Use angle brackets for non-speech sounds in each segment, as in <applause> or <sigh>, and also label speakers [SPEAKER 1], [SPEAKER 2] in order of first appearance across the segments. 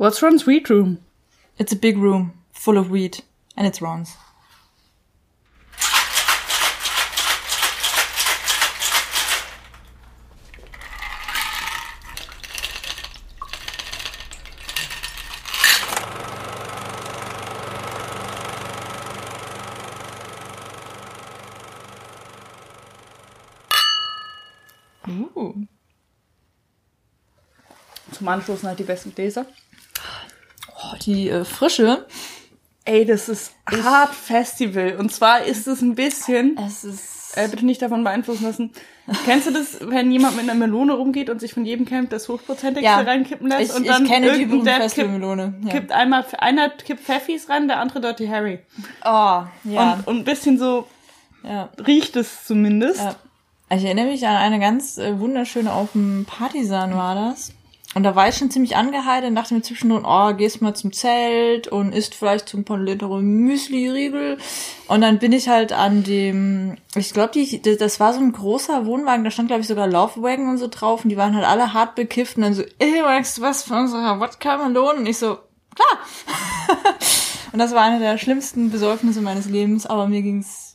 [SPEAKER 1] What's Ron's weed room?
[SPEAKER 2] It's a big room full of weed. And it's Ron's. Uh.
[SPEAKER 1] Zum Anschluss halt die besten Gläser.
[SPEAKER 2] Die äh, frische.
[SPEAKER 1] Ey, das ist Hard Festival. Und zwar ist es ein bisschen,
[SPEAKER 2] Es ist.
[SPEAKER 1] äh, bitte nicht davon beeinflussen lassen. Kennst du das, wenn jemand mit einer Melone rumgeht und sich von jedem Camp das Hochprozentigste
[SPEAKER 2] Ja.
[SPEAKER 1] reinkippen lässt
[SPEAKER 2] Ich,
[SPEAKER 1] und dann
[SPEAKER 2] ich kenne die Festivalmelone. Ja.
[SPEAKER 1] kippt einmal, einer kippt Pfeffis rein, der andere Dirty Harry.
[SPEAKER 2] Oh, ja.
[SPEAKER 1] Und, und ein bisschen so
[SPEAKER 2] ja.
[SPEAKER 1] riecht es zumindest.
[SPEAKER 2] Ja. Ich erinnere mich an eine ganz äh, wunderschöne auf dem Partisan war das. Und da war ich schon ziemlich angeheitert und dachte mir zwischendurch, oh, gehst mal zum Zelt und isst vielleicht so ein paar leckere Müsli-Riegel. Und dann bin ich halt an dem, ich glaube, das war so ein großer Wohnwagen, da stand, glaube ich, sogar Laufwagen und so drauf und die waren halt alle hart bekifft und dann so, ey, magst du was von unserer Wodka Melone? Und ich so, klar. <laughs> und das war eine der schlimmsten Besäufnisse meines Lebens, aber mir ging's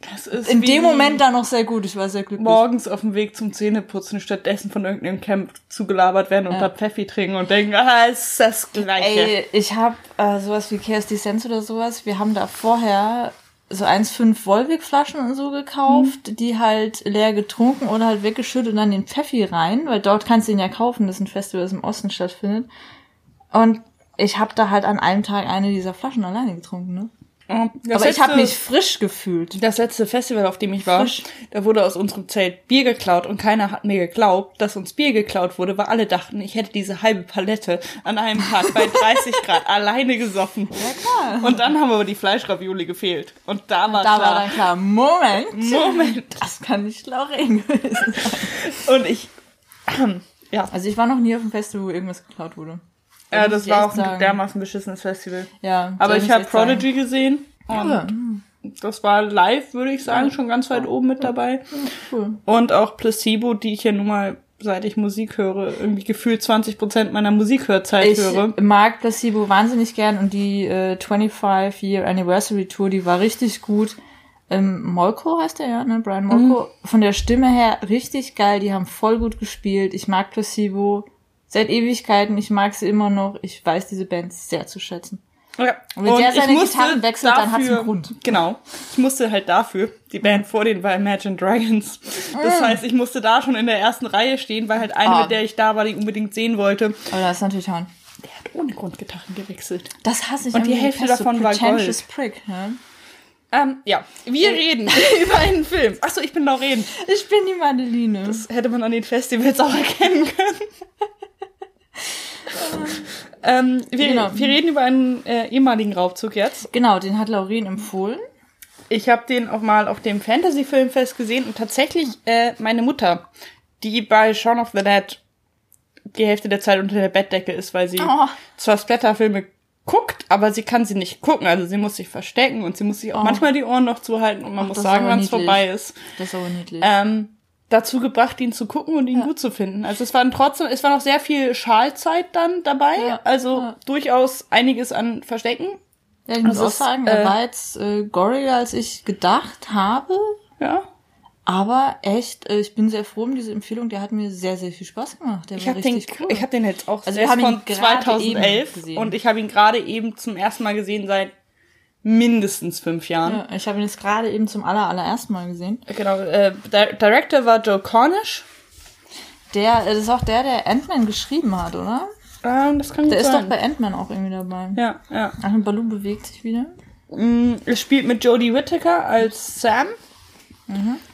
[SPEAKER 1] Das ist
[SPEAKER 2] in dem Moment dann noch sehr gut. Ich war sehr glücklich.
[SPEAKER 1] morgens auf dem Weg zum Zähneputzen stattdessen von irgendeinem Camp zugelabert werden und
[SPEAKER 2] Ja.
[SPEAKER 1] da Pfeffi trinken und denken, ah, ist das Gleiche.
[SPEAKER 2] Ey, ich habe äh, sowas wie KSD Sense oder sowas. Wir haben da vorher so 1,5 Volvic-Flaschen und so gekauft, die halt leer getrunken oder halt weggeschüttet und dann den Pfeffi rein, weil dort kannst du ihn ja kaufen, das ist ein Festival, das im Osten stattfindet. Und ich habe da halt an einem Tag eine dieser Flaschen alleine getrunken, ne? Aber ich habe
[SPEAKER 1] letzte-
[SPEAKER 2] mich frisch gefühlt.
[SPEAKER 1] Das letzte Festival, auf dem ich war,
[SPEAKER 2] Frisch.
[SPEAKER 1] da wurde aus unserem Zelt Bier geklaut und keiner hat mir geglaubt, dass uns Bier geklaut wurde, weil alle dachten, ich hätte diese halbe Palette an einem Tag bei <laughs> 30 Grad alleine gesoffen.
[SPEAKER 2] Ja, klar.
[SPEAKER 1] Und dann haben aber die Fleischravioli gefehlt. Und da war
[SPEAKER 2] Da
[SPEAKER 1] klar,
[SPEAKER 2] war dann klar, Moment,
[SPEAKER 1] Moment.
[SPEAKER 2] das kann nicht Lauren gewesen sein.
[SPEAKER 1] Und ich, <clears throat> ja,
[SPEAKER 2] Also ich war noch nie auf einem Festival, wo irgendwas geklaut wurde.
[SPEAKER 1] Ja das
[SPEAKER 2] ich
[SPEAKER 1] war auch ein
[SPEAKER 2] sagen.
[SPEAKER 1] dermaßen beschissenes Festival.
[SPEAKER 2] Ja.
[SPEAKER 1] Aber ich habe
[SPEAKER 2] echt sagen.
[SPEAKER 1] Prodigy gesehen. Und
[SPEAKER 2] Ja.
[SPEAKER 1] das war live, würde ich sagen, schon ganz weit oben mit dabei.
[SPEAKER 2] Cool.
[SPEAKER 1] Und auch Placebo, die ich ja nun mal, seit ich Musik höre, irgendwie gefühlt 20 Prozent meiner Musikhörzeit
[SPEAKER 2] Ich
[SPEAKER 1] höre.
[SPEAKER 2] mag Placebo wahnsinnig gern und die äh, 25 Year Anniversary Tour, die war richtig gut. Ähm, Molko heißt der ja, ne? Brian Molko. Von der Stimme her richtig geil. Die haben voll gut gespielt. Ich mag Placebo seit Ewigkeiten. Ich mag sie immer noch. Ich weiß diese Band sehr zu schätzen.
[SPEAKER 1] Ja.
[SPEAKER 2] Und wenn der
[SPEAKER 1] ich
[SPEAKER 2] seine Gitarren wechselt, dann hat's einen Grund.
[SPEAKER 1] Genau. Ich musste halt dafür, die Band vor denen war Imagine Dragons. Das heißt, ich musste da schon in der ersten Reihe stehen, weil halt eine,
[SPEAKER 2] Ah.
[SPEAKER 1] mit der ich da war, die ich unbedingt sehen wollte,
[SPEAKER 2] Aber das ist natürlich Horn.
[SPEAKER 1] der hat ohne Grund Gitarren gewechselt.
[SPEAKER 2] Das hasse ich.
[SPEAKER 1] Und die Hälfte davon war
[SPEAKER 2] pretentious Prick, ja?
[SPEAKER 1] Ähm, ja, wir reden <laughs> über einen Film. Achso, ich bin Lauren.
[SPEAKER 2] Ich bin die Madeline.
[SPEAKER 1] Das hätte man an den Festivals auch erkennen können. Ähm, wir,
[SPEAKER 2] Genau.
[SPEAKER 1] wir reden über einen äh, ehemaligen Raubzug jetzt.
[SPEAKER 2] genau, den hat Lauren empfohlen.
[SPEAKER 1] Ich habe den auch mal auf dem Fantasy-Filmfest gesehen und tatsächlich äh, meine Mutter, die bei Shaun of the Dead die Hälfte der Zeit unter der Bettdecke ist, weil sie
[SPEAKER 2] Oh.
[SPEAKER 1] zwar Splatterfilme guckt, aber sie kann sie nicht gucken. Also sie muss sich verstecken und sie muss sich auch
[SPEAKER 2] Oh.
[SPEAKER 1] manchmal die Ohren noch zuhalten und man
[SPEAKER 2] Ach,
[SPEAKER 1] muss sagen, wann es vorbei ist.
[SPEAKER 2] Das ist aber niedlich.
[SPEAKER 1] ähm, dazu gebracht, ihn zu gucken und ihn gut zu finden. Also es waren trotzdem, es war noch sehr viel Schalzeit dann dabei,
[SPEAKER 2] Ja,
[SPEAKER 1] also
[SPEAKER 2] ja.
[SPEAKER 1] durchaus einiges an Verstecken.
[SPEAKER 2] Ja, ich muss
[SPEAKER 1] Also
[SPEAKER 2] auch sagen, er
[SPEAKER 1] äh,
[SPEAKER 2] war jetzt äh, goriger, als ich gedacht habe.
[SPEAKER 1] Ja,
[SPEAKER 2] Aber echt, äh, ich bin sehr froh um diese Empfehlung. Der hat mir sehr, sehr viel Spaß gemacht. Der
[SPEAKER 1] ich
[SPEAKER 2] war
[SPEAKER 1] habe den,
[SPEAKER 2] richtig cool.
[SPEAKER 1] ich habe den jetzt auch
[SPEAKER 2] Also wir haben
[SPEAKER 1] ist
[SPEAKER 2] ihn
[SPEAKER 1] von
[SPEAKER 2] gerade
[SPEAKER 1] 2011
[SPEAKER 2] eben gesehen.
[SPEAKER 1] und ich habe ihn gerade eben zum ersten Mal gesehen seit mindestens fünf Jahren.
[SPEAKER 2] ja, ich habe ihn jetzt gerade eben zum aller, allerersten Mal gesehen.
[SPEAKER 1] Genau, äh, Di- Director war Joe Cornish.
[SPEAKER 2] Der, äh, das ist auch der, der Ant-Man geschrieben hat, oder?
[SPEAKER 1] Ähm, das kann
[SPEAKER 2] Der ist
[SPEAKER 1] sein.
[SPEAKER 2] doch bei Ant-Man auch irgendwie dabei.
[SPEAKER 1] ja, ja.
[SPEAKER 2] Ach, und Baloo bewegt sich wieder.
[SPEAKER 1] Mm, Es spielt mit Jodie Whittaker als Sam.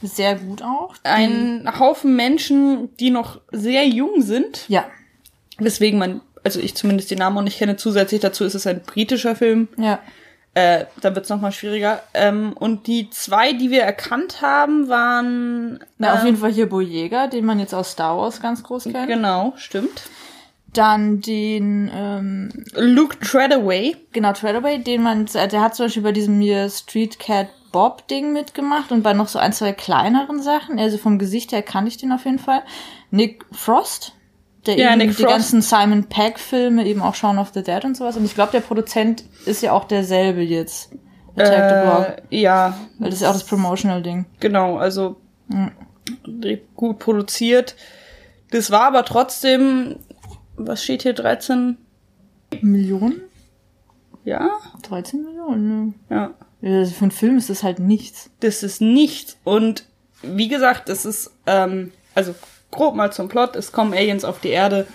[SPEAKER 2] Sehr gut auch.
[SPEAKER 1] Ein Haufen Menschen, die noch sehr jung sind.
[SPEAKER 2] Ja,
[SPEAKER 1] Weswegen man, also ich zumindest den Namen auch nicht kenne. Zusätzlich dazu ist es ein britischer Film.
[SPEAKER 2] ja.
[SPEAKER 1] Äh, da wird es nochmal schwieriger. Ähm, und die zwei, die wir erkannt haben, waren.
[SPEAKER 2] Na, auf
[SPEAKER 1] ähm,
[SPEAKER 2] jeden Fall hier Boyega, den man jetzt aus Star Wars ganz groß kennt.
[SPEAKER 1] Genau, stimmt.
[SPEAKER 2] Dann den, ähm,
[SPEAKER 1] Luke Treadaway.
[SPEAKER 2] genau, Treadaway, den man, der hat zum Beispiel bei diesem hier Street Cat Bob Ding mitgemacht und bei noch so ein, zwei kleineren Sachen. Also vom Gesicht her kannte ich den auf jeden Fall. Nick Frost, der
[SPEAKER 1] Ja,
[SPEAKER 2] eben die ganzen Simon Pegg Filme, eben auch Shaun of the Dead und sowas. Und ich glaube, der Produzent ist ja auch derselbe jetzt. Attack the Block.
[SPEAKER 1] Äh, ja,
[SPEAKER 2] Weil das ist ja auch das Promotional-Ding.
[SPEAKER 1] genau, also gut produziert. Das war aber trotzdem, was steht hier, 13?
[SPEAKER 2] Millionen?
[SPEAKER 1] Ja?
[SPEAKER 2] 13 Millionen,
[SPEAKER 1] Ja.
[SPEAKER 2] ne? Ja, Für einen Film ist das halt nichts.
[SPEAKER 1] Das ist nichts. Und wie gesagt, das ist, ähm, also grob mal zum Plot, es kommen Aliens auf die Erde.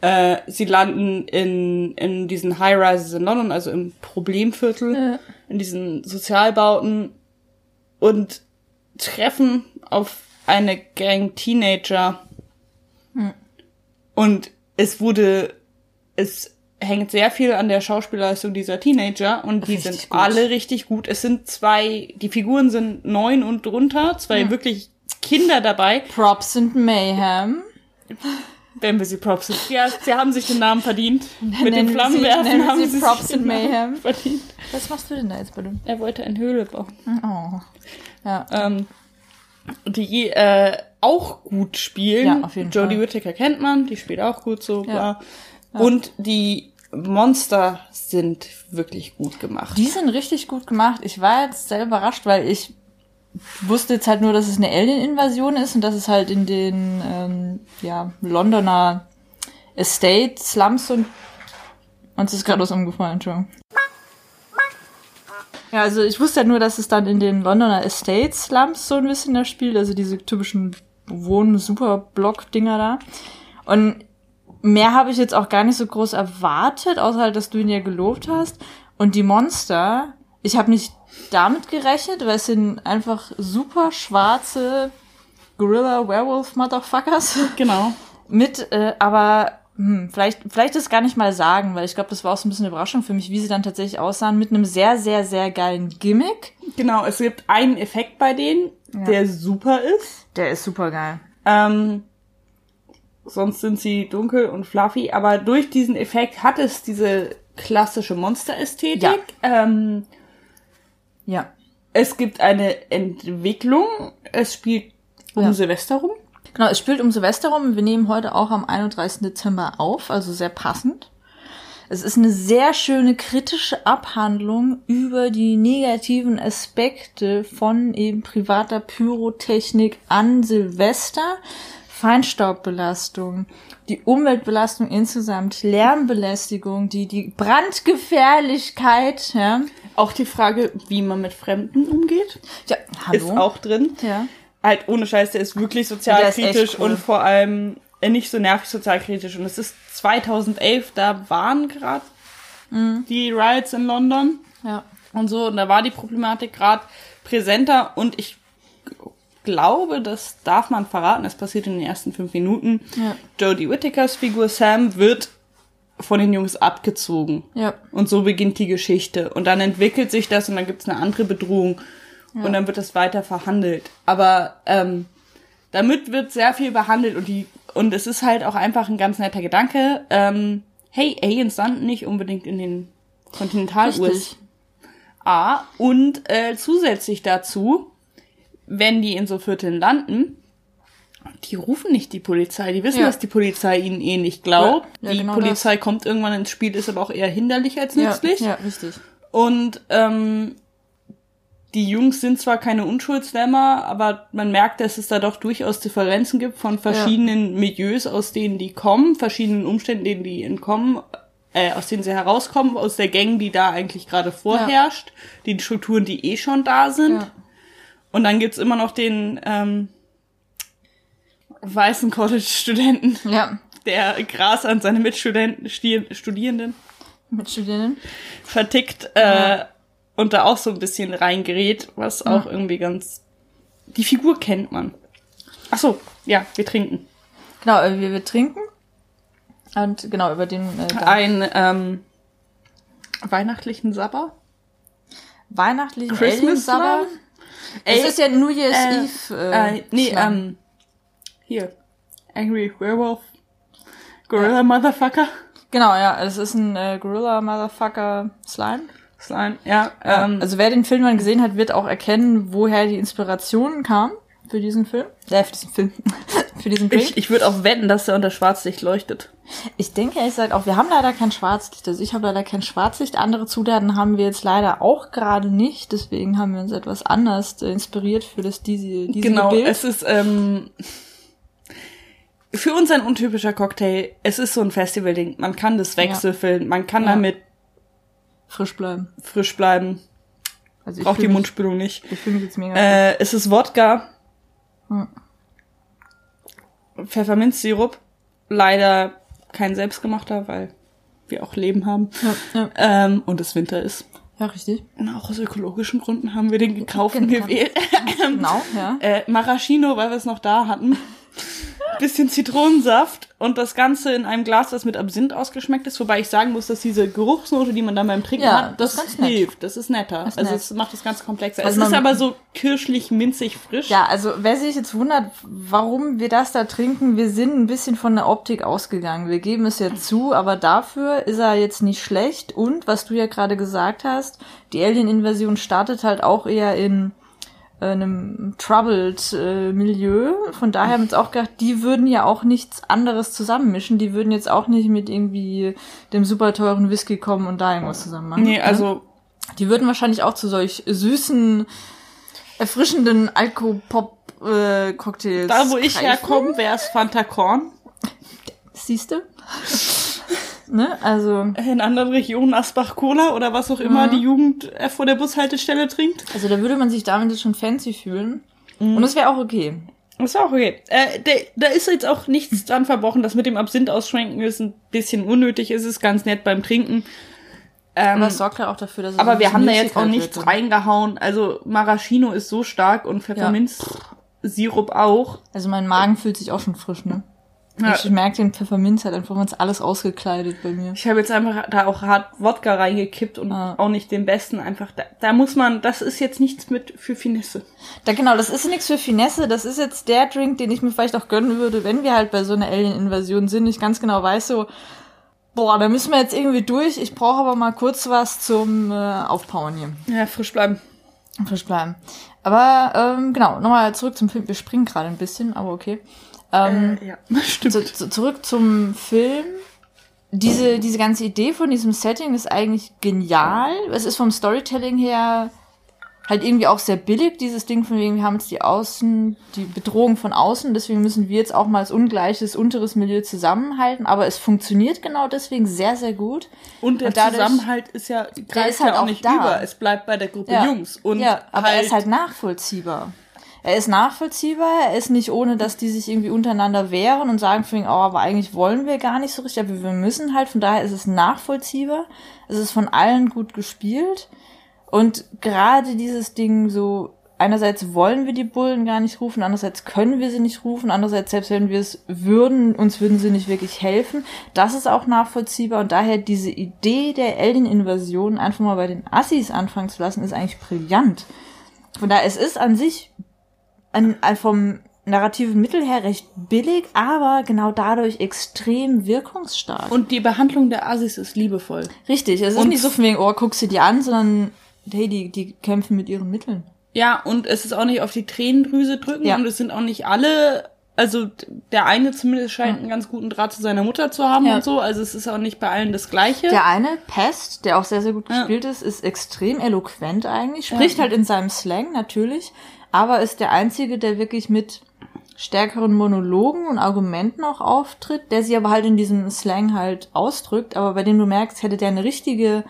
[SPEAKER 1] Äh, sie landen in, in diesen High-Rises in London, also im Problemviertel,
[SPEAKER 2] Ja.
[SPEAKER 1] in diesen Sozialbauten und treffen auf eine Gang Teenager. Und es wurde, es hängt sehr viel an der Schauspielleistung dieser Teenager und die
[SPEAKER 2] Richtig
[SPEAKER 1] sind
[SPEAKER 2] gut.
[SPEAKER 1] alle richtig gut. Es sind zwei, die Figuren sind neun und drunter, zwei wirklich Kinder dabei,
[SPEAKER 2] Props sind Mayhem.
[SPEAKER 1] wenn wir sie Props sind. Ja, sie haben sich den Namen verdient. Mit
[SPEAKER 2] Nennen
[SPEAKER 1] den
[SPEAKER 2] Sie-
[SPEAKER 1] Flammenwerfen
[SPEAKER 2] nennen
[SPEAKER 1] haben
[SPEAKER 2] Sie
[SPEAKER 1] sie
[SPEAKER 2] Props
[SPEAKER 1] Namen
[SPEAKER 2] Mayhem.
[SPEAKER 1] verdient.
[SPEAKER 2] Was machst du denn da jetzt bitte?
[SPEAKER 1] Er wollte eine Höhle bauen.
[SPEAKER 2] Oh. Ja.
[SPEAKER 1] ähm, die äh, auch gut spielen.
[SPEAKER 2] Ja, auf jeden
[SPEAKER 1] Jodie
[SPEAKER 2] Fall.
[SPEAKER 1] Whittaker kennt man, die spielt auch gut so.
[SPEAKER 2] Ja.
[SPEAKER 1] Bla. Und die Monster sind wirklich gut gemacht.
[SPEAKER 2] Die sind richtig gut gemacht. Ich war jetzt sehr überrascht, weil ich wusste jetzt halt nur, dass es eine Alien-Invasion ist und dass es halt in den ähm, ja, Londoner Estate, Slums und uns ist gerade was umgefallen, Entschuldigung. Ja, also ich wusste halt nur, dass es dann in den Londoner Estate Slums so ein bisschen da spielt, also diese typischen Wohn-Superblock-Dinger da. Und mehr habe ich jetzt auch gar nicht so groß erwartet, außer halt, dass du ihn ja gelobt hast. Und die Monster, ich habe nicht damit gerechnet, weil es sind einfach super schwarze Gorilla Werewolf Motherfuckers
[SPEAKER 1] Genau.
[SPEAKER 2] mit, äh, aber hm, vielleicht, vielleicht das gar nicht mal sagen, weil ich glaube, das war auch so ein bisschen eine Überraschung für mich, wie sie dann tatsächlich aussahen, mit einem sehr, sehr, sehr geilen Gimmick.
[SPEAKER 1] Genau, es gibt einen Effekt bei denen, der super ist.
[SPEAKER 2] Der ist super geil.
[SPEAKER 1] Ähm, sonst sind sie dunkel und fluffy, aber durch diesen Effekt hat es diese klassische Monsterästhetik.
[SPEAKER 2] Ja.
[SPEAKER 1] Ähm,
[SPEAKER 2] Ja.
[SPEAKER 1] es gibt eine Entwicklung. Es spielt um
[SPEAKER 2] Ja.
[SPEAKER 1] Silvester rum.
[SPEAKER 2] Genau, es spielt um Silvester rum. Wir nehmen heute auch am 31. Dezember auf, also sehr passend. Es ist eine sehr schöne kritische Abhandlung über die negativen Aspekte von eben privater Pyrotechnik an Silvester, Feinstaubbelastung, die Umweltbelastung insgesamt, Lärmbelästigung, die, die Brandgefährlichkeit, ja.
[SPEAKER 1] Auch die Frage, wie man mit Fremden umgeht,
[SPEAKER 2] Ja, hallo.
[SPEAKER 1] ist auch drin.
[SPEAKER 2] ja.
[SPEAKER 1] Halt ohne Scheiß, der ist wirklich
[SPEAKER 2] ist
[SPEAKER 1] sozialkritisch
[SPEAKER 2] cool.
[SPEAKER 1] und vor allem äh, nicht so nervig sozialkritisch. Und es ist 2011, da waren gerade
[SPEAKER 2] Mhm.
[SPEAKER 1] die Riots in London.
[SPEAKER 2] Ja.
[SPEAKER 1] und so. Und da war die Problematik gerade präsenter und ich glaube, das darf man verraten, es passiert in den ersten fünf Minuten.
[SPEAKER 2] Ja.
[SPEAKER 1] Jodie Whittakers Figur Sam wird von den Jungs abgezogen.
[SPEAKER 2] Ja.
[SPEAKER 1] Und so beginnt die Geschichte. Und dann entwickelt sich das und dann gibt's eine andere Bedrohung. Und dann wird das weiter verhandelt. Aber ähm, damit wird sehr viel behandelt und die und es ist halt auch einfach ein ganz netter Gedanke. Ähm, hey, Aliens landen nicht unbedingt in den Kontinental-USA. Und äh, zusätzlich dazu, wenn die in so Vierteln landen, die rufen nicht die Polizei. Die wissen,
[SPEAKER 2] Ja.
[SPEAKER 1] dass die Polizei ihnen eh nicht glaubt.
[SPEAKER 2] Ja, ja,
[SPEAKER 1] die
[SPEAKER 2] genau
[SPEAKER 1] Polizei kommt irgendwann ins Spiel, ist aber auch eher hinderlich als
[SPEAKER 2] Ja,
[SPEAKER 1] nützlich.
[SPEAKER 2] ja, richtig.
[SPEAKER 1] Und ähm, die Jungs sind zwar keine Unschuldslämmer, aber man merkt, dass es da doch durchaus Differenzen gibt von verschiedenen Milieus, aus denen die kommen, verschiedenen Umständen, denen die entkommen, äh, aus denen sie herauskommen, aus der Gang, die da eigentlich gerade vorherrscht, die Strukturen, die eh schon da sind.
[SPEAKER 2] Ja.
[SPEAKER 1] Und dann gibt's immer noch den ähm, weißen College-Studenten,
[SPEAKER 2] Ja,
[SPEAKER 1] der Gras an seine Mitstudenten, Studierenden
[SPEAKER 2] mit Studierenden.
[SPEAKER 1] vertickt äh, und da auch so ein bisschen reingerät, was auch irgendwie ganz. Die Figur kennt man. Ach so, ja, wir trinken.
[SPEAKER 2] Genau, äh, wir, wir trinken. Und genau, über den äh,
[SPEAKER 1] Ein ähm, weihnachtlichen Sabber.
[SPEAKER 2] weihnachtlichen
[SPEAKER 1] Christmas. Slam?
[SPEAKER 2] Es ist ja New Year's
[SPEAKER 1] äh,
[SPEAKER 2] Eve. Äh,
[SPEAKER 1] Äh, nee, ähm, hier. Angry Werewolf. Gorilla Motherfucker.
[SPEAKER 2] Genau, ja, es ist ein äh, Gorilla Motherfucker Slime.
[SPEAKER 1] Slime, ja. Ähm,
[SPEAKER 2] also wer den Film mal gesehen hat, wird auch erkennen, woher die Inspiration kam. für diesen Film. Äh, für diesen Film. <laughs> für diesen Drink.
[SPEAKER 1] Ich, ich würde auch wetten, dass er unter Schwarzlicht leuchtet.
[SPEAKER 2] Ich denke ehrlich gesagt auch, wir haben leider kein Schwarzlicht. Also ich habe leider kein Schwarzlicht. Andere Zutaten haben wir jetzt leider auch gerade nicht. Deswegen haben wir uns etwas anders äh, inspiriert für das diese, diese
[SPEAKER 1] genau,
[SPEAKER 2] Bild.
[SPEAKER 1] es ist ähm, für uns ein untypischer Cocktail. Es ist so ein Festival-Ding. Man kann das wechselfüllen, man kann
[SPEAKER 2] Ja.
[SPEAKER 1] damit
[SPEAKER 2] Frisch bleiben.
[SPEAKER 1] frisch bleiben.
[SPEAKER 2] Also ich
[SPEAKER 1] Braucht die
[SPEAKER 2] mich-
[SPEAKER 1] Mundspülung nicht.
[SPEAKER 2] Ich fühle mich jetzt mega.
[SPEAKER 1] Äh, es ist Wodka,
[SPEAKER 2] Hm.
[SPEAKER 1] Pfefferminzsirup. Leider kein selbstgemachter, weil wir auch Leben haben.
[SPEAKER 2] ja, ja.
[SPEAKER 1] Ähm, und es Winter ist.
[SPEAKER 2] ja, richtig.
[SPEAKER 1] Und auch aus ökologischen Gründen haben wir den gekauften
[SPEAKER 2] Genau.
[SPEAKER 1] gewählt.
[SPEAKER 2] Genau, ja. <laughs>
[SPEAKER 1] äh, Maraschino, weil wir es noch da hatten. Bisschen Zitronensaft und das Ganze in einem Glas, das mit Absinth ausgeschmeckt ist. Wobei ich sagen muss, dass diese Geruchsnote, die man dann beim Trinken
[SPEAKER 2] Ja,
[SPEAKER 1] hat,
[SPEAKER 2] das
[SPEAKER 1] das,
[SPEAKER 2] ist ganz nett.
[SPEAKER 1] hilft. Das ist netter.
[SPEAKER 2] ist
[SPEAKER 1] also
[SPEAKER 2] nett.
[SPEAKER 1] es macht das Ganze komplexer.
[SPEAKER 2] Also
[SPEAKER 1] es ist aber so kirschlich, minzig, frisch.
[SPEAKER 2] Ja, also wer sich jetzt wundert, warum wir das da trinken, wir sind ein bisschen von der Optik ausgegangen. Wir geben es ja zu, aber dafür ist er jetzt nicht schlecht. Und was du ja gerade gesagt hast, die Alien-Invasion startet halt auch eher in einem troubled äh, Milieu. Von daher haben wir uns auch gedacht, die würden ja auch nichts anderes zusammenmischen. Die würden jetzt auch nicht mit irgendwie dem super teuren Whisky kommen und da irgendwas zusammen machen.
[SPEAKER 1] Nee,
[SPEAKER 2] ne?
[SPEAKER 1] also
[SPEAKER 2] Die würden wahrscheinlich auch zu solch süßen, erfrischenden Alkopop-Cocktails.
[SPEAKER 1] da, wo ich herkomme, wäre es Fanta Korn.
[SPEAKER 2] Siehste? Ne? Also,
[SPEAKER 1] In anderen Regionen Asbach Cola oder was auch immer
[SPEAKER 2] Mhm.
[SPEAKER 1] die Jugend äh, vor der Bushaltestelle trinkt.
[SPEAKER 2] also da würde man sich damit jetzt schon fancy fühlen. Und das wäre auch okay.
[SPEAKER 1] Ist auch okay. Äh, da, da ist jetzt auch nichts dran verbrochen. Das mit dem Absinth ausschwenken ist ein bisschen unnötig. Es ist ganz nett beim Trinken. Ähm,
[SPEAKER 2] Aber es sorgt ja auch dafür, dass es
[SPEAKER 1] aber wir haben da jetzt auch nichts
[SPEAKER 2] wird.
[SPEAKER 1] reingehauen. Also Maraschino ist so stark und Pfefferminzsirup auch.
[SPEAKER 2] Also mein Magen fühlt sich auch schon frisch, ne?
[SPEAKER 1] Ja.
[SPEAKER 2] Ich merke den Pfefferminz halt einfach, es alles ausgekleidet bei mir.
[SPEAKER 1] Ich habe jetzt einfach da auch hart Wodka reingekippt und
[SPEAKER 2] Ah.
[SPEAKER 1] auch nicht den besten. Einfach da, da muss man, das ist jetzt nichts mit für Finesse.
[SPEAKER 2] Da genau, das ist nichts für Finesse. Das ist jetzt der Drink, den ich mir vielleicht auch gönnen würde, wenn wir halt bei so einer Alien-Invasion sind. Ich ganz genau weiß so, boah, da müssen wir jetzt irgendwie durch. Ich brauche aber mal kurz was zum äh, Aufpowern hier.
[SPEAKER 1] Ja, frisch bleiben.
[SPEAKER 2] Frisch bleiben. Aber ähm, genau, nochmal zurück zum Film. Wir springen gerade ein bisschen, aber okay. Ähm,
[SPEAKER 1] Äh, ja, <laughs> stimmt.
[SPEAKER 2] zu, zu, zurück zum Film. Diese, diese ganze Idee von diesem Setting ist eigentlich genial. Es ist vom Storytelling her halt irgendwie auch sehr billig, dieses Ding von wegen, wir haben jetzt die Außen, die Bedrohung von außen, deswegen müssen wir jetzt auch mal als ungleiches unteres Milieu zusammenhalten, aber es funktioniert genau deswegen sehr, sehr gut.
[SPEAKER 1] Und der
[SPEAKER 2] Und dadurch-
[SPEAKER 1] Zusammenhalt ist ja, greift
[SPEAKER 2] ist halt
[SPEAKER 1] ja auch
[SPEAKER 2] auch
[SPEAKER 1] nicht
[SPEAKER 2] da.
[SPEAKER 1] über. Es bleibt bei der Gruppe
[SPEAKER 2] Ja.
[SPEAKER 1] Jungs. Und
[SPEAKER 2] ja, aber er ist halt nachvollziehbar. Er ist nachvollziehbar, er ist nicht ohne, dass die sich irgendwie untereinander wehren und sagen ihn, oh, aber eigentlich wollen wir gar nicht so richtig, aber wir müssen halt, von daher ist es nachvollziehbar. Es ist von allen gut gespielt. Und gerade dieses Ding so, einerseits wollen wir die Bullen gar nicht rufen, andererseits können wir sie nicht rufen, andererseits selbst wenn wir es würden, uns würden sie nicht wirklich helfen. Das ist auch nachvollziehbar und daher diese Idee der Alien-Invasion einfach mal bei den Assis anfangen zu lassen, ist eigentlich brillant. Von daher, es ist an sich ein, ein vom narrativen Mittel her recht billig, aber genau dadurch extrem wirkungsstark.
[SPEAKER 1] Und die Behandlung der Asis ist liebevoll.
[SPEAKER 2] Richtig, es ist
[SPEAKER 1] Und-
[SPEAKER 2] nicht so von wegen, oh, guck sie dir an, sondern hey, die, die kämpfen mit ihren Mitteln.
[SPEAKER 1] Ja, und es ist auch nicht auf die Tränendrüse drücken
[SPEAKER 2] Ja.
[SPEAKER 1] und es sind auch nicht alle, also der eine zumindest scheint einen ganz guten Draht zu seiner Mutter zu haben
[SPEAKER 2] Ja.
[SPEAKER 1] und so, also es ist auch nicht bei allen das Gleiche.
[SPEAKER 2] Der eine, Pest, der auch sehr, sehr gut
[SPEAKER 1] Ja.
[SPEAKER 2] gespielt ist, ist extrem eloquent eigentlich, spricht halt in seinem Slang natürlich, aber ist der einzige, der wirklich mit stärkeren Monologen und Argumenten auch auftritt, der sie aber halt in diesem Slang halt ausdrückt, aber bei dem du merkst, hätte der eine richtige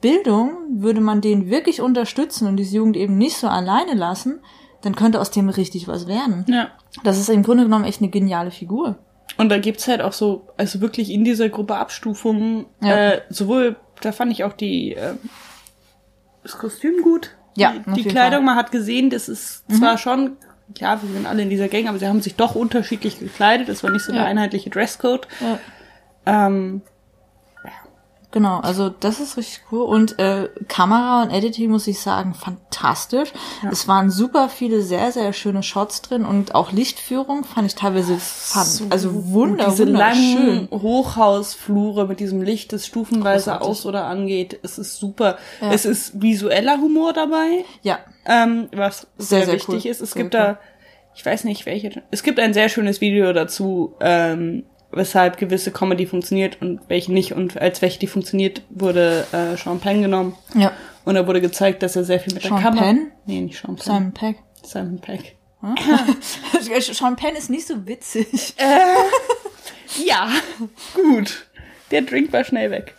[SPEAKER 2] Bildung, würde man den wirklich unterstützen und diese Jugend eben nicht so alleine lassen, dann könnte aus dem richtig was werden.
[SPEAKER 1] Ja.
[SPEAKER 2] Das ist im Grunde genommen echt eine geniale Figur.
[SPEAKER 1] Und da gibt's halt auch so, also wirklich in dieser Gruppe Abstufungen,
[SPEAKER 2] Ja.
[SPEAKER 1] äh, sowohl, da fand ich auch die, äh, das Kostüm gut.
[SPEAKER 2] Ja,
[SPEAKER 1] die, die Kleidung.
[SPEAKER 2] Mhm.
[SPEAKER 1] man hat gesehen, das ist zwar schon, ja, wir sind alle in dieser Gang, aber sie haben sich doch unterschiedlich gekleidet. Das war nicht so der
[SPEAKER 2] Ja.
[SPEAKER 1] einheitliche Dresscode.
[SPEAKER 2] Ja.
[SPEAKER 1] Ähm,
[SPEAKER 2] Genau, also das ist richtig cool. Und äh, Kamera und Editing muss ich sagen, fantastisch. Es waren super viele sehr, sehr schöne Shots drin und auch Lichtführung fand ich teilweise fand, also wunder,
[SPEAKER 1] diese
[SPEAKER 2] wunderschön.
[SPEAKER 1] langen Hochhausflure mit diesem Licht, das stufenweise
[SPEAKER 2] Großartig.
[SPEAKER 1] aus oder angeht. Es ist super.
[SPEAKER 2] Ja.
[SPEAKER 1] Es ist visueller Humor dabei.
[SPEAKER 2] Ja,
[SPEAKER 1] ähm, was sehr,
[SPEAKER 2] Sehr, sehr
[SPEAKER 1] wichtig
[SPEAKER 2] cool.
[SPEAKER 1] ist. Es
[SPEAKER 2] Sehr
[SPEAKER 1] gibt
[SPEAKER 2] cool.
[SPEAKER 1] da ich weiß nicht welche. Es gibt ein sehr schönes Video dazu, ähm, weshalb gewisse Comedy funktioniert und welche nicht und als welche die funktioniert, wurde äh, Sean Penn genommen.
[SPEAKER 2] Ja.
[SPEAKER 1] Und da wurde gezeigt, dass er sehr viel mit
[SPEAKER 2] Sean
[SPEAKER 1] der Kamera.
[SPEAKER 2] Penn?
[SPEAKER 1] Nee, nicht Sean Penn.
[SPEAKER 2] Simon Peck.
[SPEAKER 1] Simon Peck. <laughs>
[SPEAKER 2] Sean Penn ist nicht so witzig.
[SPEAKER 1] Ja, gut. Der Drink war schnell weg.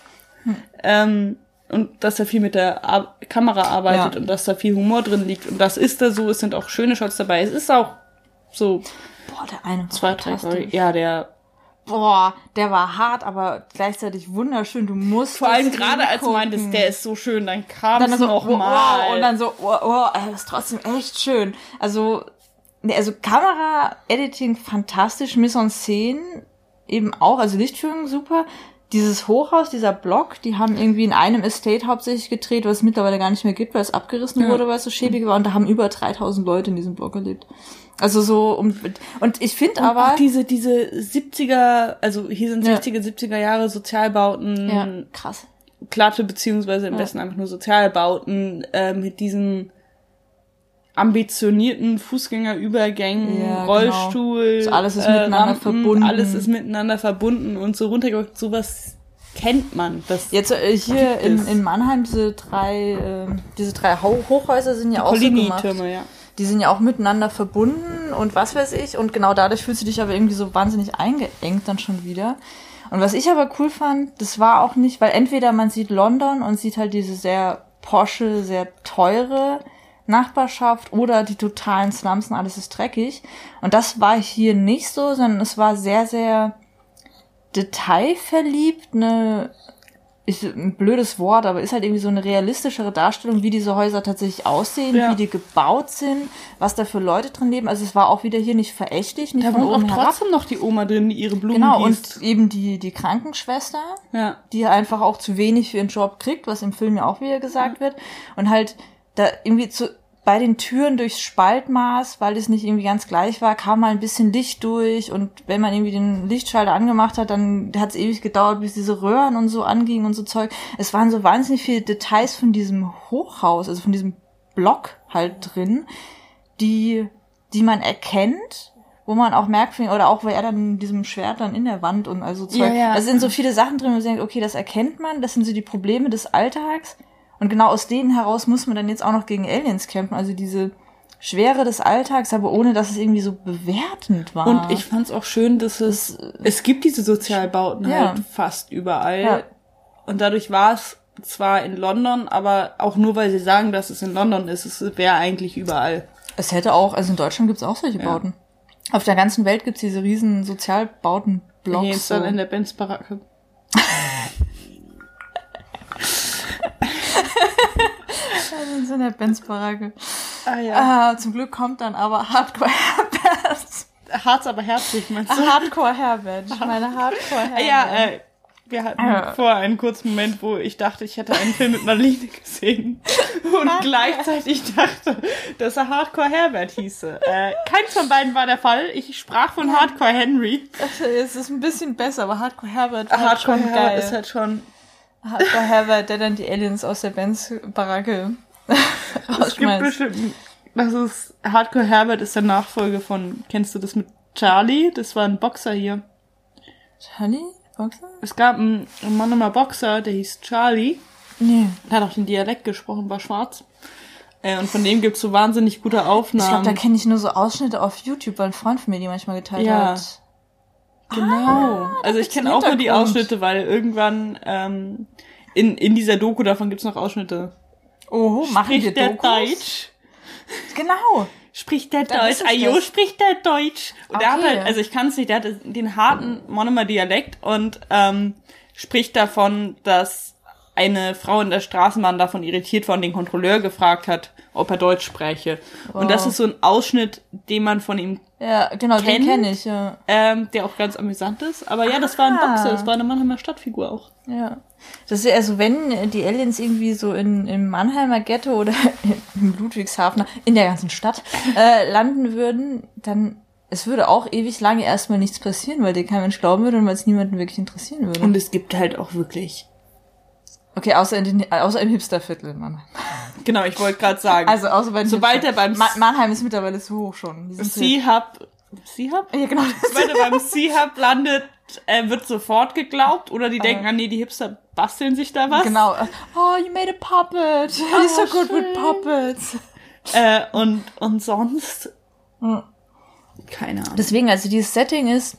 [SPEAKER 1] Ähm, und dass er viel mit der Ar Kamera arbeitet
[SPEAKER 2] Ja.
[SPEAKER 1] und dass da viel Humor drin liegt. Und das ist da so. Es sind auch schöne Shots dabei. Es ist auch so
[SPEAKER 2] Boah, der eine
[SPEAKER 1] zwei, drei, ja, der
[SPEAKER 2] Boah, der war hart, aber gleichzeitig wunderschön. Du musst
[SPEAKER 1] Vor allem gerade als du meintest, der ist so schön, dann kam
[SPEAKER 2] dann
[SPEAKER 1] es
[SPEAKER 2] so,
[SPEAKER 1] noch
[SPEAKER 2] wow,
[SPEAKER 1] mal.
[SPEAKER 2] wow, und dann so, wow, ey, das ist trotzdem echt schön. Also, ne, also Kamera-Editing fantastisch, Mise en Scène eben auch, also Lichtführung super. Dieses Hochhaus, dieser Block, die haben irgendwie in einem Estate hauptsächlich gedreht, was es mittlerweile gar nicht mehr gibt, weil es abgerissen
[SPEAKER 1] Ja.
[SPEAKER 2] wurde, weil es so schäbig war. Und da haben über 3000 Leute in diesem Block gelebt. Also so, um, und ich finde aber,
[SPEAKER 1] auch diese, diese 70er, also hier sind
[SPEAKER 2] Ja.
[SPEAKER 1] 60er, 70er Jahre Sozialbauten,
[SPEAKER 2] ja, krass.
[SPEAKER 1] glatte beziehungsweise im
[SPEAKER 2] Ja.
[SPEAKER 1] besten einfach nur Sozialbauten äh, mit diesen ambitionierten Fußgängerübergängen,
[SPEAKER 2] Ja, genau.
[SPEAKER 1] Rollstuhl,
[SPEAKER 2] So alles ist miteinander verbunden.
[SPEAKER 1] alles ist miteinander verbunden und so runtergeguckt, sowas kennt man. Das
[SPEAKER 2] Jetzt äh, hier in, in Mannheim, diese drei, äh, diese drei Ho Hochhäuser sind ja auch so gemacht.
[SPEAKER 1] Collini-Türme, ja.
[SPEAKER 2] Die sind ja auch miteinander verbunden und was weiß ich. Und genau dadurch fühlst du dich aber irgendwie so wahnsinnig eingeengt dann schon wieder. Und was ich aber cool fand, das war auch nicht, weil entweder man sieht London und sieht halt diese sehr Porsche, sehr teure Nachbarschaft oder die totalen Slums und alles ist dreckig. Und das war hier nicht so, sondern es war sehr, sehr detailverliebt, eine ist ein blödes Wort, aber ist halt irgendwie so eine realistischere Darstellung, wie diese Häuser tatsächlich aussehen,
[SPEAKER 1] Ja.
[SPEAKER 2] wie die gebaut sind, was da für Leute drin leben. Also es war auch wieder hier nicht verächtlich, nicht
[SPEAKER 1] Da
[SPEAKER 2] von oben
[SPEAKER 1] auch
[SPEAKER 2] herab.
[SPEAKER 1] trotzdem noch die Oma drin, die ihre Blumen
[SPEAKER 2] Genau,
[SPEAKER 1] gießt.
[SPEAKER 2] und eben die, die Krankenschwester,
[SPEAKER 1] ja.
[SPEAKER 2] die einfach auch zu wenig für ihren Job kriegt, was im Film ja auch wieder gesagt wird. Und halt da irgendwie zu, bei den Türen durchs Spaltmaß, weil es nicht irgendwie ganz gleich war, kam mal ein bisschen Licht durch und wenn man irgendwie den Lichtschalter angemacht hat, dann hat es ewig gedauert, bis diese Röhren und so angingen und so Zeug. Es waren so wahnsinnig viele Details von diesem Hochhaus, also von diesem Block halt drin, die, die man erkennt, wo man auch merkt, oder auch, weil er dann mit diesem Schwert dann in der Wand und also Zeug.
[SPEAKER 1] Ja, ja.
[SPEAKER 2] Da sind so viele Sachen drin, wo man denkt, okay, das erkennt man, das sind so die Probleme des Alltags. Und genau aus denen heraus muss man dann jetzt auch noch gegen Aliens kämpfen. Also diese Schwere des Alltags, aber ohne, dass es irgendwie so bewertend war.
[SPEAKER 1] Und ich fand's auch schön, dass es, es gibt diese Sozialbauten
[SPEAKER 2] Ja.
[SPEAKER 1] halt fast überall.
[SPEAKER 2] Ja.
[SPEAKER 1] Und dadurch war es zwar in London, aber auch nur, weil sie sagen, dass es in London ist, es wäre eigentlich überall.
[SPEAKER 2] Es hätte auch, also in Deutschland gibt's auch solche Bauten. Auf der ganzen Welt gibt's diese riesen Sozialbauten, Blocks.
[SPEAKER 1] Hier ist
[SPEAKER 2] So.
[SPEAKER 1] dann in der Benz-Baracke. <laughs>
[SPEAKER 2] so in der Benz-Baracke.
[SPEAKER 1] Ah ja.
[SPEAKER 2] Ah, zum Glück kommt dann aber Hardcore Herbert.
[SPEAKER 1] Harz aber herzlich, meinst du?
[SPEAKER 2] Hardcore Herbert. Ich meine Hardcore Herbert.
[SPEAKER 1] Ja, äh, wir hatten
[SPEAKER 2] Ja.
[SPEAKER 1] vorher einen kurzen Moment, wo ich dachte, ich hätte einen Film mit Marlene gesehen und gleichzeitig dachte, dass er Hardcore Herbert hieße. Äh, keins von beiden war der Fall. Ich sprach von Hardcore Henry.
[SPEAKER 2] Es ist ein bisschen besser, aber Hardcore Herbert war
[SPEAKER 1] Hardcore
[SPEAKER 2] schon
[SPEAKER 1] Herbert
[SPEAKER 2] geil.
[SPEAKER 1] ist halt schon.
[SPEAKER 2] Hardcore Herbert, der dann die Aliens aus der Benz-Baracke <laughs>
[SPEAKER 1] Es gibt bestimmt. Das ist Hardcore Herbert ist der Nachfolger von. Kennst du das mit Charlie? Das war ein Boxer hier.
[SPEAKER 2] Charlie? Boxer?
[SPEAKER 1] Es gab einen, einen Monomer Boxer, der hieß Charlie.
[SPEAKER 2] Nee.
[SPEAKER 1] Der hat auch den Dialekt gesprochen, war schwarz. Äh, und von dem gibt's so wahnsinnig gute
[SPEAKER 2] Ich
[SPEAKER 1] Aufnahmen.
[SPEAKER 2] glaube, da kenne ich nur so Ausschnitte auf YouTube, weil ein Freund von mir die manchmal geteilt
[SPEAKER 1] Ja.
[SPEAKER 2] hat.
[SPEAKER 1] Genau. also ich kenne auch nur die. Ausschnitte, weil irgendwann ähm, in, in dieser Doku davon gibt's noch Ausschnitte.
[SPEAKER 2] Oh, machen wir
[SPEAKER 1] Spricht der
[SPEAKER 2] Dokus?
[SPEAKER 1] Deutsch?
[SPEAKER 2] Genau.
[SPEAKER 1] Spricht der
[SPEAKER 2] Dann
[SPEAKER 1] Deutsch? Ayo, spricht der Deutsch? Und der hat
[SPEAKER 2] Okay.
[SPEAKER 1] halt, also ich kann es nicht, der hat den harten Monomer Dialekt und ähm, spricht davon, dass eine Frau in der Straßenbahn davon irritiert war und den Kontrolleur gefragt hat, ob er Deutsch spreche. Und das
[SPEAKER 2] Wow.
[SPEAKER 1] ist so ein Ausschnitt, den man von ihm
[SPEAKER 2] Ja, genau, den
[SPEAKER 1] Kennt?
[SPEAKER 2] kenne ich, ja.
[SPEAKER 1] ähm, der auch ganz amüsant ist. Aber ja, das war ein
[SPEAKER 2] Ah.
[SPEAKER 1] Boxer, das war eine Mannheimer Stadtfigur auch.
[SPEAKER 2] Ja. Das ist ja, also wenn die Aliens irgendwie so in, im Mannheimer Ghetto oder <laughs> im Ludwigshafener, in der ganzen Stadt, äh, landen würden, dann, es würde auch ewig lange erstmal nichts passieren, weil dir kein Mensch glauben würde und weil es niemanden wirklich interessieren würde.
[SPEAKER 1] Und es gibt halt auch wirklich.
[SPEAKER 2] Okay, außer in den, außer im Hipsterviertel, Mann.
[SPEAKER 1] Genau, ich wollte gerade sagen.
[SPEAKER 2] Also außer bei den
[SPEAKER 1] Sobald
[SPEAKER 2] Hipstern.
[SPEAKER 1] er beim
[SPEAKER 2] Ma Mannheim ist mittlerweile zu hoch schon.
[SPEAKER 1] C-Hub. C-Hub?
[SPEAKER 2] Ja, genau.
[SPEAKER 1] Sobald er beim C-Hub landet, er wird sofort geglaubt. Oder die denken, ah nee, die Hipster basteln sich da was.
[SPEAKER 2] Genau. Oh, you made a puppet. He's so good with puppets.
[SPEAKER 1] Äh, und, und sonst.
[SPEAKER 2] Hm.
[SPEAKER 1] Keine Ahnung.
[SPEAKER 2] Deswegen, also dieses Setting ist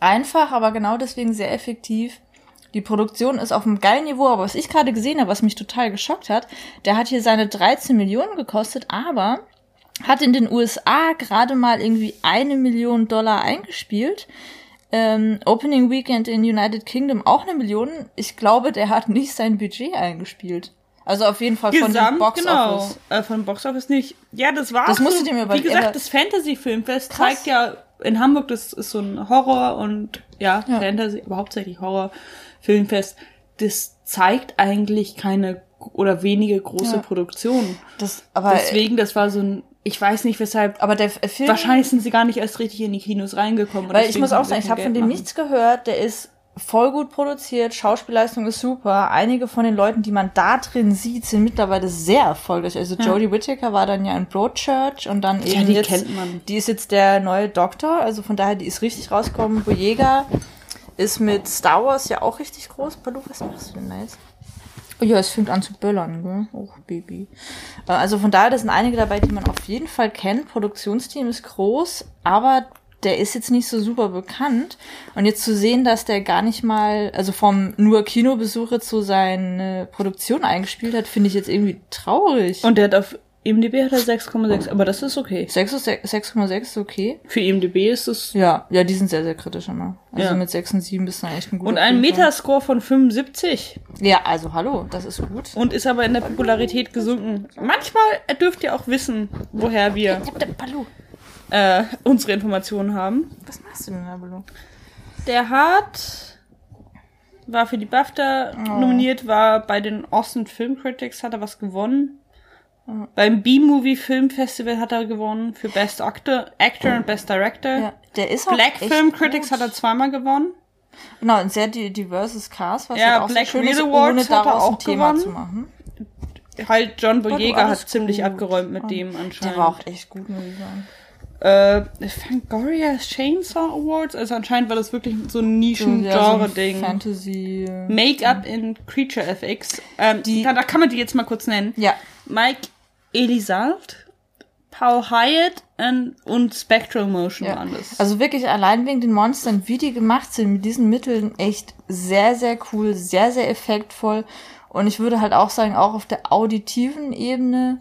[SPEAKER 2] einfach, aber genau deswegen sehr effektiv. Die Produktion ist auf einem geilen Niveau, aber was ich gerade gesehen habe, was mich total geschockt hat, der hat hier seine 13 Millionen gekostet, aber hat in den USA gerade mal irgendwie eine Million Dollar eingespielt. Ähm, Opening Weekend in United Kingdom auch eine Million. Ich glaube, der hat nicht sein Budget eingespielt. Also auf jeden Fall von dem
[SPEAKER 1] Gesamt,
[SPEAKER 2] Box
[SPEAKER 1] genau.
[SPEAKER 2] Office.
[SPEAKER 1] Äh, von Box Office nicht. Ja, das war
[SPEAKER 2] Das
[SPEAKER 1] so,
[SPEAKER 2] musst du dir
[SPEAKER 1] Wie
[SPEAKER 2] überlegen.
[SPEAKER 1] gesagt,
[SPEAKER 2] Aber-
[SPEAKER 1] das Fantasy-Filmfest
[SPEAKER 2] Krass.
[SPEAKER 1] zeigt ja in Hamburg, das ist so ein Horror und ja,
[SPEAKER 2] Ja.
[SPEAKER 1] Fantasy, aber hauptsächlich Horror-Filmfest. Das zeigt eigentlich keine oder wenige große
[SPEAKER 2] Ja.
[SPEAKER 1] Produktionen.
[SPEAKER 2] Das, aber,
[SPEAKER 1] Deswegen, das war so ein, ich weiß nicht weshalb,
[SPEAKER 2] aber der Film.
[SPEAKER 1] wahrscheinlich sind sie gar nicht erst richtig in die Kinos reingekommen.
[SPEAKER 2] Weil ich muss auch sagen, ich habe von dem
[SPEAKER 1] machen.
[SPEAKER 2] nichts gehört. Der ist voll gut produziert, Schauspielleistung ist super. Einige von den Leuten, die man da drin sieht, sind mittlerweile sehr erfolgreich. Also Jodie Whittaker war dann ja in Broadchurch und dann
[SPEAKER 1] Ja,
[SPEAKER 2] eben
[SPEAKER 1] die
[SPEAKER 2] jetzt,
[SPEAKER 1] kennt man.
[SPEAKER 2] die ist jetzt der neue Doktor. Also von daher, die ist richtig rausgekommen. Boyega ist mit Star Wars ja auch richtig groß. Balu, was machst du denn da jetzt? Oh ja, es fängt an zu böllern, gell? Oh, Baby. Äh, Also von daher, da sind einige dabei, die man auf jeden Fall kennt. Produktionsteam ist groß, aber der ist jetzt nicht so super bekannt. Und jetzt zu sehen, dass der gar nicht mal, also vom nur Kinobesuch jetzt so seine Produktion eingespielt hat, finde ich jetzt irgendwie traurig.
[SPEAKER 1] Und der hat auf IMDb hat er 6,6, aber das ist okay.
[SPEAKER 2] 6 ist- 6,6 ist okay.
[SPEAKER 1] Für IMDb ist es
[SPEAKER 2] Ja, ja, die sind sehr, sehr kritisch immer. Also
[SPEAKER 1] Ja.
[SPEAKER 2] mit 6 und 7 bist du echt ein guter
[SPEAKER 1] und ein. Metascore von 75
[SPEAKER 2] Ja, also hallo, das ist gut.
[SPEAKER 1] und ist aber in der Popularität gesunken. Manchmal dürft ihr auch wissen, woher wir äh, unsere Informationen haben.
[SPEAKER 2] was machst du denn da, Balu?
[SPEAKER 1] Der hat war für die BAFTA
[SPEAKER 2] Oh.
[SPEAKER 1] nominiert, war bei den Austin Film Critics, hat er was gewonnen. Beim B-Movie Film Festival hat er gewonnen für Best Actor, Actor und Best Director.
[SPEAKER 2] Ja, der ist auch
[SPEAKER 1] Black Film
[SPEAKER 2] gut.
[SPEAKER 1] Critics hat er zweimal gewonnen.
[SPEAKER 2] Genau, ein sehr di- diverses Cast, was
[SPEAKER 1] Ja,
[SPEAKER 2] halt auch
[SPEAKER 1] Black
[SPEAKER 2] so schön ist, ohne
[SPEAKER 1] Awards hat er
[SPEAKER 2] daraus
[SPEAKER 1] auch
[SPEAKER 2] ein Thema
[SPEAKER 1] gewonnen.
[SPEAKER 2] zu machen.
[SPEAKER 1] Halt John Boyega hat ziemlich
[SPEAKER 2] gut.
[SPEAKER 1] abgeräumt mit
[SPEAKER 2] Und
[SPEAKER 1] dem anscheinend.
[SPEAKER 2] Der war auch echt gut, muss ich sagen.
[SPEAKER 1] äh, Fangoria Chainsaw Awards, also anscheinend war das wirklich so ein
[SPEAKER 2] Ja, so
[SPEAKER 1] Nischen-Genre-Ding.
[SPEAKER 2] Fantasy.
[SPEAKER 1] Make-up in Creature FX. Ähm,
[SPEAKER 2] Die-
[SPEAKER 1] da, da kann man die jetzt mal kurz nennen.
[SPEAKER 2] Ja,
[SPEAKER 1] Mike Elisalt, Paul Hyatt und, Spectral Motion
[SPEAKER 2] ja.
[SPEAKER 1] waren das.
[SPEAKER 2] Also wirklich allein wegen den Monstern, wie die gemacht sind, mit diesen Mitteln echt sehr, sehr cool, sehr, sehr effektvoll. Und ich würde halt auch sagen, auch auf der auditiven Ebene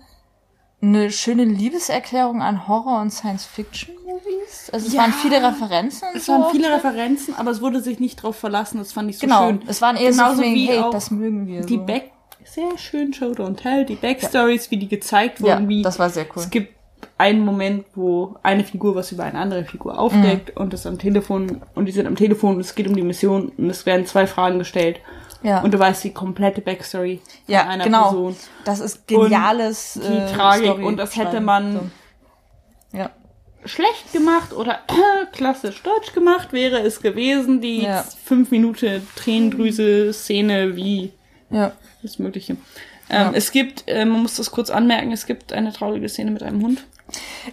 [SPEAKER 2] eine schöne Liebeserklärung an Horror- und Science-Fiction-Movies. Also es
[SPEAKER 1] Ja.
[SPEAKER 2] waren viele Referenzen. und
[SPEAKER 1] es
[SPEAKER 2] so
[SPEAKER 1] waren viele. Referenzen, aber es wurde sich nicht drauf verlassen. Das fand ich so
[SPEAKER 2] Genau,
[SPEAKER 1] schön.
[SPEAKER 2] es waren eher so
[SPEAKER 1] Genauso
[SPEAKER 2] wegen,
[SPEAKER 1] wie
[SPEAKER 2] hey,
[SPEAKER 1] auch
[SPEAKER 2] das mögen wir.
[SPEAKER 1] Die
[SPEAKER 2] so.
[SPEAKER 1] Back, sehr schön Show Don't Tell, die Backstories, wie die gezeigt
[SPEAKER 2] Ja,
[SPEAKER 1] wurden, wie
[SPEAKER 2] das war sehr cool.
[SPEAKER 1] Es gibt einen Moment, wo eine Figur was über eine andere Figur aufdeckt
[SPEAKER 2] Mhm.
[SPEAKER 1] und das am Telefon und die sind am Telefon und es geht um die Mission und es werden zwei Fragen gestellt
[SPEAKER 2] Ja.
[SPEAKER 1] und du weißt die komplette Backstory
[SPEAKER 2] ja,
[SPEAKER 1] von einer
[SPEAKER 2] genau.
[SPEAKER 1] Person.
[SPEAKER 2] Das ist geniales.
[SPEAKER 1] Die
[SPEAKER 2] äh,
[SPEAKER 1] Tragik
[SPEAKER 2] Story
[SPEAKER 1] und das hätte man
[SPEAKER 2] So. Ja.
[SPEAKER 1] schlecht gemacht oder <clears throat> klassisch deutsch gemacht wäre es gewesen, die
[SPEAKER 2] Ja.
[SPEAKER 1] fünf Minuten Tränendrüse Szene wie
[SPEAKER 2] Ja.
[SPEAKER 1] das Mögliche. Ähm,
[SPEAKER 2] Ja.
[SPEAKER 1] Es gibt, äh, man muss das kurz anmerken, es gibt eine traurige Szene mit einem Hund.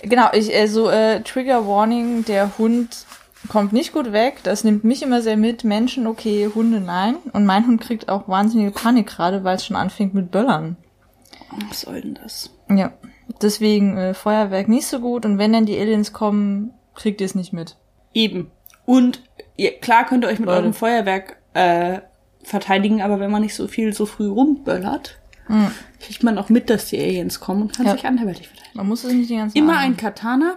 [SPEAKER 2] Genau, ich, äh, so äh, Trigger Warning, der Hund kommt nicht gut weg. Das nimmt mich immer sehr mit. Menschen, okay, Hunde, nein. Und mein Hund kriegt auch wahnsinnige Panik gerade, weil es schon anfängt mit Böllern.
[SPEAKER 1] Was soll denn das?
[SPEAKER 2] Ja. Deswegen äh, Feuerwerk nicht so gut. Und wenn dann die Aliens kommen, kriegt ihr es nicht mit.
[SPEAKER 1] Eben. Und ihr, klar könnt ihr euch mit
[SPEAKER 2] Leute.
[SPEAKER 1] eurem Feuerwerk äh, verteidigen, aber wenn man nicht so viel so früh rumböllert, kriegt man auch mit, dass die Aliens kommen und kann
[SPEAKER 2] Ja.
[SPEAKER 1] sich anderweitig verteidigen.
[SPEAKER 2] Man muss es nicht die ganze Zeit
[SPEAKER 1] Immer
[SPEAKER 2] anhaben.
[SPEAKER 1] ein Katana.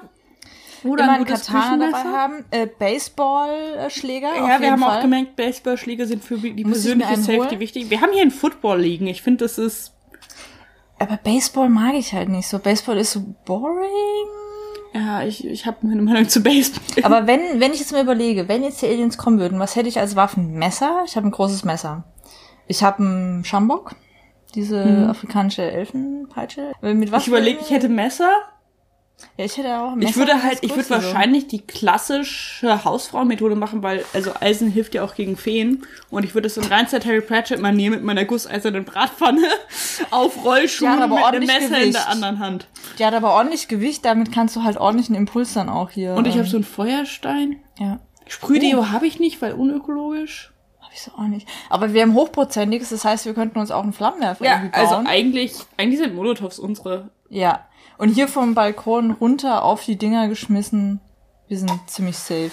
[SPEAKER 1] Oder
[SPEAKER 2] Immer
[SPEAKER 1] ein
[SPEAKER 2] Katana dabei haben. Äh, Baseballschläger.
[SPEAKER 1] Ja, wir haben
[SPEAKER 2] Fall.
[SPEAKER 1] auch gemerkt, Baseballschläge sind für die
[SPEAKER 2] Muss
[SPEAKER 1] persönliche Safety
[SPEAKER 2] holen?
[SPEAKER 1] wichtig. Wir haben hier einen Football liegen. Ich finde, das ist
[SPEAKER 2] Aber Baseball mag ich halt nicht so. Baseball ist so boring.
[SPEAKER 1] Ja, ich, ich habe meine Meinung zu Baseball.
[SPEAKER 2] Aber wenn, wenn ich jetzt mal überlege, wenn jetzt die Aliens kommen würden, was hätte ich als Waffen? Messer? Ich habe ein großes Messer. Ich habe einen Schambok, diese afrikanische Elfenpeitsche. Mit was?
[SPEAKER 1] ich überlege, ich hätte Messer,
[SPEAKER 2] Ja, ich hätte auch
[SPEAKER 1] ich würde halt, ich würde wahrscheinlich die klassische Hausfrau-Methode machen, weil, also Eisen hilft ja auch gegen Feen. Und ich würde es in reinster Harry Pratchett mal nehmen mit meiner gusseisernen Bratpfanne <laughs> auf Rollschuhen mit einem Messer Gewicht. in der anderen Hand.
[SPEAKER 2] Die hat aber ordentlich Gewicht, damit kannst du halt ordentlichen Impuls dann auch hier.
[SPEAKER 1] Und ich habe ähm, so einen Feuerstein.
[SPEAKER 2] Ja.
[SPEAKER 1] Sprühdeo oh. habe ich nicht, weil unökologisch.
[SPEAKER 2] Habe ich so auch nicht. Aber wir haben hochprozentiges, das heißt, wir könnten uns auch einen Flammenwerfer
[SPEAKER 1] ja, also eigentlich, eigentlich sind Molotovs unsere.
[SPEAKER 2] Ja. Und hier vom Balkon runter auf die Dinger geschmissen. Wir sind ziemlich safe.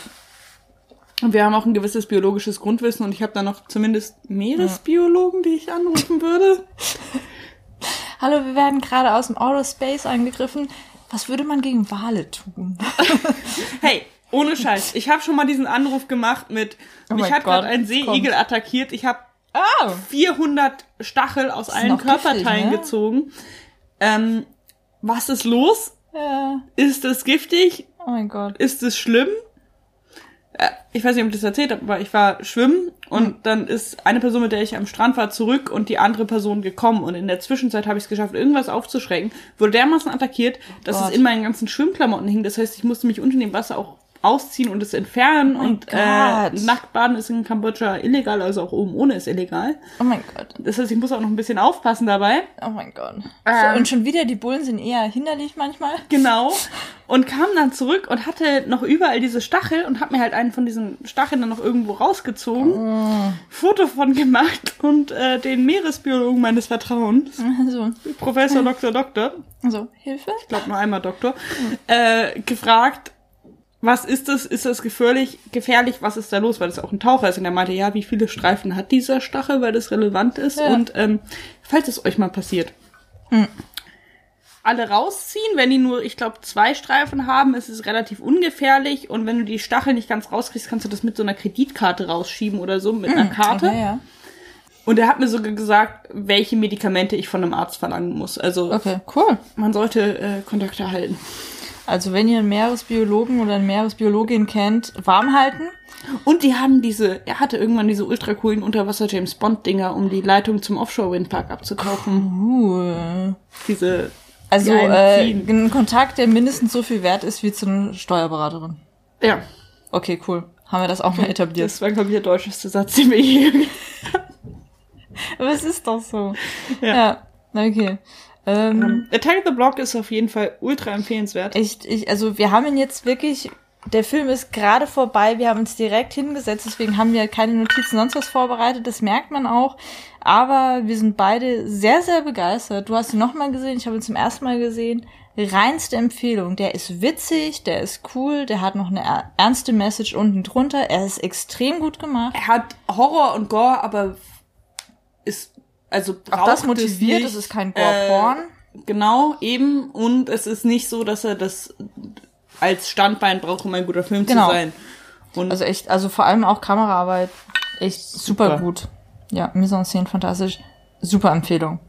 [SPEAKER 1] Und wir haben auch ein gewisses biologisches Grundwissen und ich habe da noch zumindest Meeresbiologen, die ich anrufen würde. <laughs>
[SPEAKER 2] Hallo, wir werden gerade aus dem Outer Space angegriffen. Was würde man gegen Wale tun? <laughs>
[SPEAKER 1] hey, ohne Scheiß. Ich habe schon mal diesen Anruf gemacht mit, oh mich hat gerade ein Seeigel attackiert. Ich habe oh. 400 Stachel aus allen Körperteilen giftig, ne? gezogen. Ähm, was ist los?
[SPEAKER 2] Ja.
[SPEAKER 1] Ist es giftig?
[SPEAKER 2] Oh mein Gott.
[SPEAKER 1] Ist es schlimm? Äh, ich weiß nicht, ob ich das erzählt habe, aber ich war schwimmen und dann ist eine Person, mit der ich am Strand war, zurück und die andere Person gekommen und in der Zwischenzeit habe ich es geschafft, irgendwas aufzuschrecken, wurde dermaßen attackiert, dass Gott. es in meinen ganzen Schwimmklamotten hing. Das heißt, ich musste mich unter dem Wasser auch ausziehen und es entfernen. Oh und äh, Nacktbaden ist in Kambodscha illegal, also auch oben ohne ist illegal.
[SPEAKER 2] Oh mein Gott.
[SPEAKER 1] Das heißt, ich muss auch noch ein bisschen aufpassen dabei.
[SPEAKER 2] Oh mein Gott. Ähm, so, und schon wieder, die Bullen sind eher hinderlich manchmal.
[SPEAKER 1] Genau. <laughs> Und kam dann zurück und hatte noch überall diese Stachel und hat mir halt einen von diesen Stacheln dann noch irgendwo rausgezogen, oh. Foto von gemacht und äh, den Meeresbiologen meines Vertrauens, also. Professor <laughs> Dr. Doktor,
[SPEAKER 2] also Hilfe,
[SPEAKER 1] ich glaube nur einmal Doktor, äh, gefragt, was ist das? Ist das gefährlich? Gefährlich? Was ist da los? Weil das auch ein Taucher ist. Und er meinte, ja, wie viele Streifen hat dieser Stachel, weil das relevant ist. Ja. Und ähm, falls es euch mal passiert, hm. alle rausziehen. Wenn die nur, ich glaube, zwei Streifen haben, ist es relativ ungefährlich. Und wenn du die Stachel nicht ganz rauskriegst, kannst du das mit so einer Kreditkarte rausschieben oder so, mit hm. einer Karte. Okay, ja. Und er hat mir sogar gesagt, welche Medikamente ich von einem Arzt verlangen muss. Also
[SPEAKER 2] okay, cool.
[SPEAKER 1] Man sollte äh, Kontakte halten.
[SPEAKER 2] Also wenn ihr einen Meeresbiologen oder eine Meeresbiologin kennt, warm halten.
[SPEAKER 1] Und die haben diese, er hatte irgendwann diese ultra coolen Unterwasser James Bond Dinger, um die Leitung zum Offshore Windpark abzutauchen.
[SPEAKER 2] Cool.
[SPEAKER 1] Diese
[SPEAKER 2] also äh, ein Kontakt, der mindestens so viel wert ist wie zu einer Steuerberaterin.
[SPEAKER 1] Ja.
[SPEAKER 2] Okay, cool. Haben wir das auch mal etabliert.
[SPEAKER 1] Das war, glaube ich, der deutscheste Satz, den wir hier.
[SPEAKER 2] Aber es ist doch so. Ja. ja. Okay.
[SPEAKER 1] Ähm, ähm, Attack the Block ist auf jeden Fall ultra empfehlenswert.
[SPEAKER 2] Echt, ich, also wir haben ihn jetzt wirklich, der Film ist gerade vorbei, wir haben uns direkt hingesetzt, deswegen haben wir keine Notizen sonst was vorbereitet, das merkt man auch. Aber wir sind beide sehr, sehr begeistert. Du hast ihn nochmal gesehen, ich habe ihn zum ersten Mal gesehen. Reinste Empfehlung. Der ist witzig, der ist cool, der hat noch eine ernste Message unten drunter. Er ist extrem gut gemacht.
[SPEAKER 1] Er hat Horror und Gore, aber ist also
[SPEAKER 2] auch das motiviert, es, ist kein Gore-Porn.
[SPEAKER 1] Äh, genau, eben. Und es ist nicht so, dass er das als Standbein braucht, um ein guter Film genau. zu sein.
[SPEAKER 2] Und also echt, also vor allem auch Kameraarbeit, echt super, super gut. Ja, Mise en Scène fantastisch. Super Empfehlung.